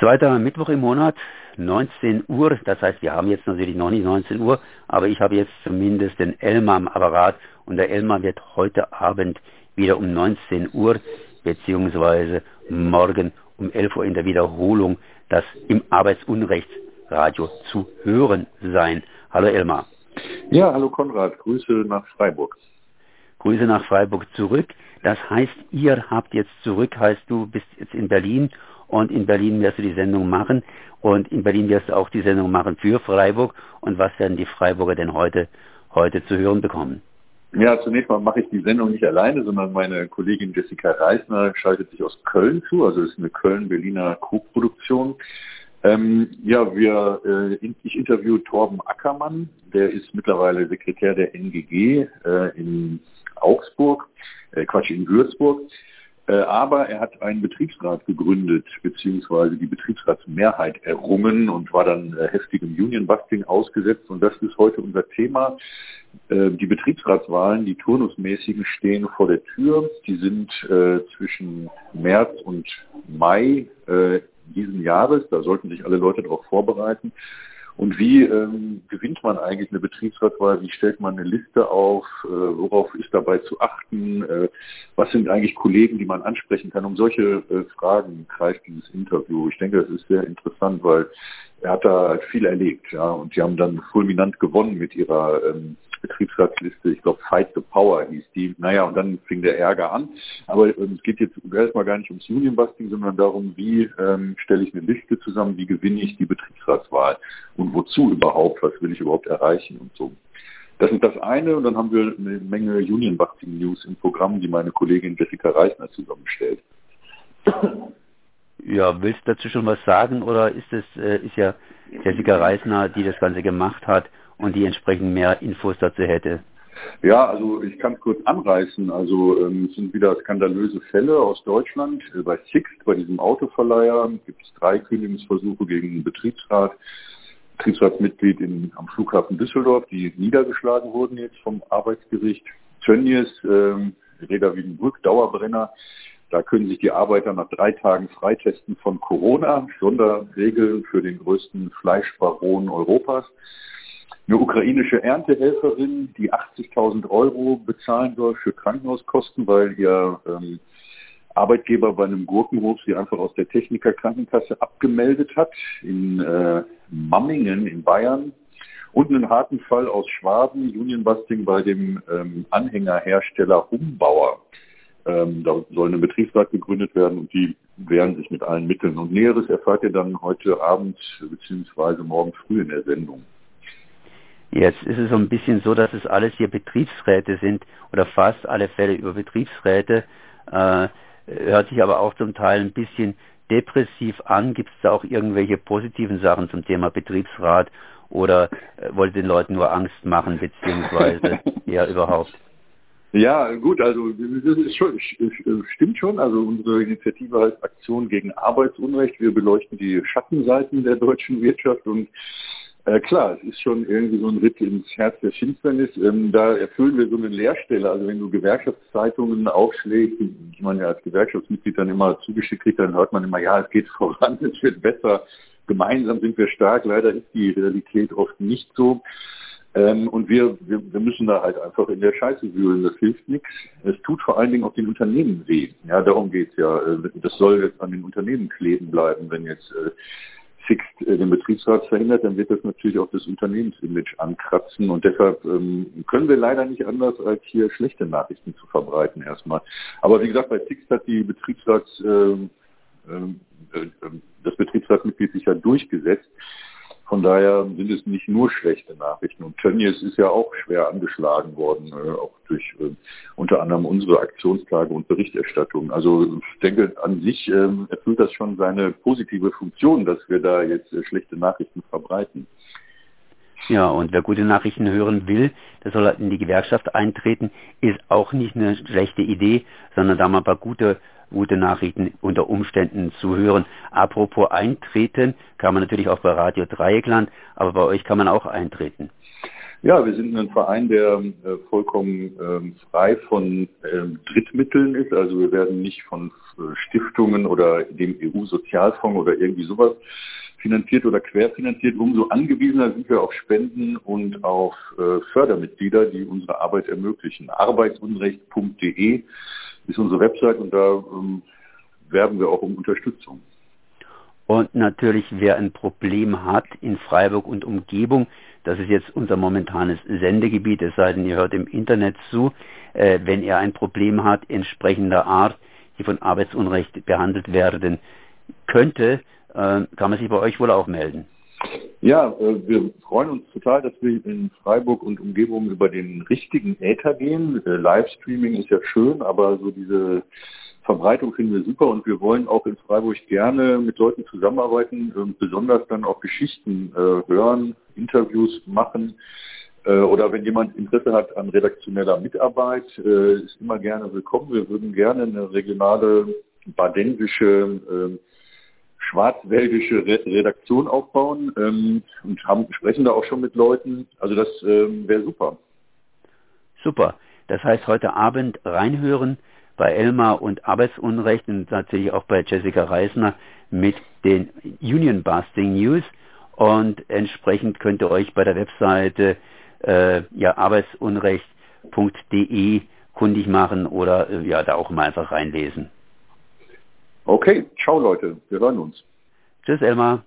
Zweiter Mittwoch im Monat, 19 Uhr. Das heißt, wir haben jetzt natürlich noch nicht 19 Uhr, aber ich habe jetzt zumindest den Elmar am Apparat und der Elmar wird heute Abend wieder um 19 Uhr beziehungsweise morgen um 11 Uhr in der Wiederholung das im Arbeitsunrechtsradio zu hören sein. Hallo Elmar. Ja, hallo Konrad, Grüße nach Freiburg. Grüße nach Freiburg zurück. Das heißt, ihr habt jetzt zurück, heißt du bist jetzt in Berlin und in Berlin wirst du die Sendung machen und in Berlin wirst du auch die Sendung machen für Freiburg und was werden die Freiburger denn heute, heute zu hören bekommen? Ja, zunächst mal mache ich die Sendung nicht alleine, sondern meine Kollegin Jessica Reisner schaltet sich aus Köln zu, also es ist eine Köln-Berliner Co-Produktion. Ähm, ja, wir, äh, ich interviewe Torben Ackermann, der ist mittlerweile Sekretär der NGG äh, in Augsburg, äh, Quatsch, in Würzburg. Äh, aber er hat einen Betriebsrat gegründet, beziehungsweise die Betriebsratsmehrheit errungen und war dann äh, heftigem Union-Busting ausgesetzt. Und das ist heute unser Thema. Äh, die Betriebsratswahlen, die turnusmäßigen, stehen vor der Tür. Die sind zwischen März und Mai diesen Jahres. Da sollten sich alle Leute darauf vorbereiten. Und wie ähm, gewinnt man eigentlich eine Betriebsratswahl? Wie stellt man eine Liste auf? Äh, worauf ist dabei zu achten? Äh, was sind eigentlich Kollegen, die man ansprechen kann? Um solche äh, Fragen kreist dieses Interview. Ich denke, das ist sehr interessant, weil er hat da viel erlebt. Ja, und die haben dann fulminant gewonnen mit ihrer ähm, Betriebsratsliste, ich glaube Fight the Power hieß die. Naja, und dann fing der Ärger an. Aber ähm, es geht jetzt erstmal gar nicht ums Union-Busting, sondern darum, wie ähm, stelle ich eine Liste zusammen, wie gewinne ich die Betriebsratswahl und wozu überhaupt, was will ich überhaupt erreichen und so. Das ist das eine und dann haben wir eine Menge Union-Busting-News im Programm, die meine Kollegin Jessica Reisner zusammenstellt. Ja, willst du dazu schon was sagen oder ist es äh, ist ja Jessica Reisner, die das Ganze gemacht hat und die entsprechend mehr Infos dazu hätte. Ja, also ich kann es kurz anreißen. Also ähm, es sind wieder skandalöse Fälle aus Deutschland. Äh, bei Sixt, bei diesem Autoverleiher, gibt es drei Kündigungsversuche gegen den Betriebsrat. Betriebsratsmitglied in, am Flughafen Düsseldorf, die niedergeschlagen wurden jetzt vom Arbeitsgericht. Tönnies, ähm, Reda Wiedenbrück, Dauerbrenner. Da können sich die Arbeiter nach drei Tagen freitesten von Corona. Sonderregeln für den größten Fleischbaron Europas eine ukrainische Erntehelferin, die 80.000 Euro bezahlen soll für Krankenhauskosten, weil ihr ähm, Arbeitgeber bei einem Gurkenhof sie einfach aus der Techniker-Krankenkasse abgemeldet hat in äh, Mammingen in Bayern. Und einen harten Fall aus Schwaben, Unionbusting bei dem ähm, Anhängerhersteller Humbauer. Ähm, da soll ein Betriebsrat gegründet werden und die wehren sich mit allen Mitteln. Und Näheres erfahrt ihr dann heute Abend bzw. morgen früh in der Sendung. Jetzt ist es so ein bisschen so, dass es alles hier Betriebsräte sind oder fast alle Fälle über Betriebsräte. Äh, hört sich aber auch zum Teil ein bisschen depressiv an. Gibt es da auch irgendwelche positiven Sachen zum Thema Betriebsrat oder äh, wollt den Leuten nur Angst machen, beziehungsweise eher überhaupt? Ja, gut, also das schon, stimmt schon. Also unsere Initiative heißt Aktion gegen Arbeitsunrecht. Wir beleuchten die Schattenseiten der deutschen Wirtschaft und äh, klar, es ist schon irgendwie so ein Ritt ins Herz der Finsternis. Ähm, da erfüllen wir so eine Leerstelle. Also wenn du Gewerkschaftszeitungen aufschlägst, die man ja als Gewerkschaftsmitglied dann immer zugeschickt kriegt, dann hört man immer, ja, es geht voran, es wird besser, gemeinsam sind wir stark. Leider ist die Realität oft nicht so. Ähm, und wir, wir, wir müssen da halt einfach in der Scheiße wühlen. Das hilft nichts. Es tut vor allen Dingen auch den Unternehmen weh. Ja, darum geht's ja. Äh, das soll jetzt an den Unternehmen kleben bleiben, wenn jetzt äh, Sixt äh, den Betriebsrat verhindert, dann wird das natürlich auch das Unternehmensimage ankratzen. Und deshalb ähm, können wir leider nicht anders, als hier schlechte Nachrichten zu verbreiten erstmal. Aber wie gesagt, bei Sixt hat die Betriebsrats, ähm, ähm, äh, äh, das Betriebsratsmitglied sich ja durchgesetzt. Von daher sind es nicht nur schlechte Nachrichten. Und Tönnies ist ja auch schwer angeschlagen worden, äh, auch durch äh, unter anderem unsere Aktionstage und Berichterstattung. Also ich denke, an sich äh, erfüllt das schon seine positive Funktion, dass wir da jetzt äh, schlechte Nachrichten verbreiten. Ja, und wer gute Nachrichten hören will, der soll in die Gewerkschaft eintreten, ist auch nicht eine schlechte Idee, sondern da mal ein paar gute gute Nachrichten unter Umständen zu hören. Apropos eintreten, kann man natürlich auch bei Radio Dreieckland, aber bei euch kann man auch eintreten. Ja, wir sind ein Verein, der äh, vollkommen ähm, frei von ähm, Drittmitteln ist. Also wir werden nicht von äh, Stiftungen oder dem EU-Sozialfonds oder irgendwie sowas finanziert oder querfinanziert. Umso angewiesener sind wir auf Spenden und auf äh, Fördermitglieder, die unsere Arbeit ermöglichen. Arbeitsunrecht.de ist unsere Website und da ähm, werben wir auch um Unterstützung. Und natürlich, wer ein Problem hat in Freiburg und Umgebung, das ist jetzt unser momentanes Sendegebiet, es sei denn, ihr hört im Internet zu, äh, wenn er ein Problem hat entsprechender Art, die von Arbeitsunrecht behandelt werden könnte, kann man sich bei euch wohl auch melden. Ja, äh, wir freuen uns total, dass wir in Freiburg und Umgebung über den richtigen Äther gehen. Äh, Livestreaming ist ja schön, aber so diese Verbreitung finden wir super und wir wollen auch in Freiburg gerne mit Leuten zusammenarbeiten, und besonders dann auch Geschichten äh, hören, Interviews machen. Äh, oder wenn jemand Interesse hat an redaktioneller Mitarbeit, äh, ist immer gerne willkommen. Wir würden gerne eine regionale badensische äh, schwarzwäldische Redaktion aufbauen ähm, und haben, sprechen da auch schon mit Leuten. Also das ähm, wäre super. Super. Das heißt, heute Abend reinhören bei Elmar und Arbeitsunrecht und natürlich auch bei Jessica Reisner mit den Union Busting News. Und entsprechend könnt ihr euch bei der Webseite äh, ja, arbeitsunrecht.de kundig machen oder äh, ja, da auch mal einfach reinlesen. Okay, ciao Leute, wir hören uns. Tschüss Elmar.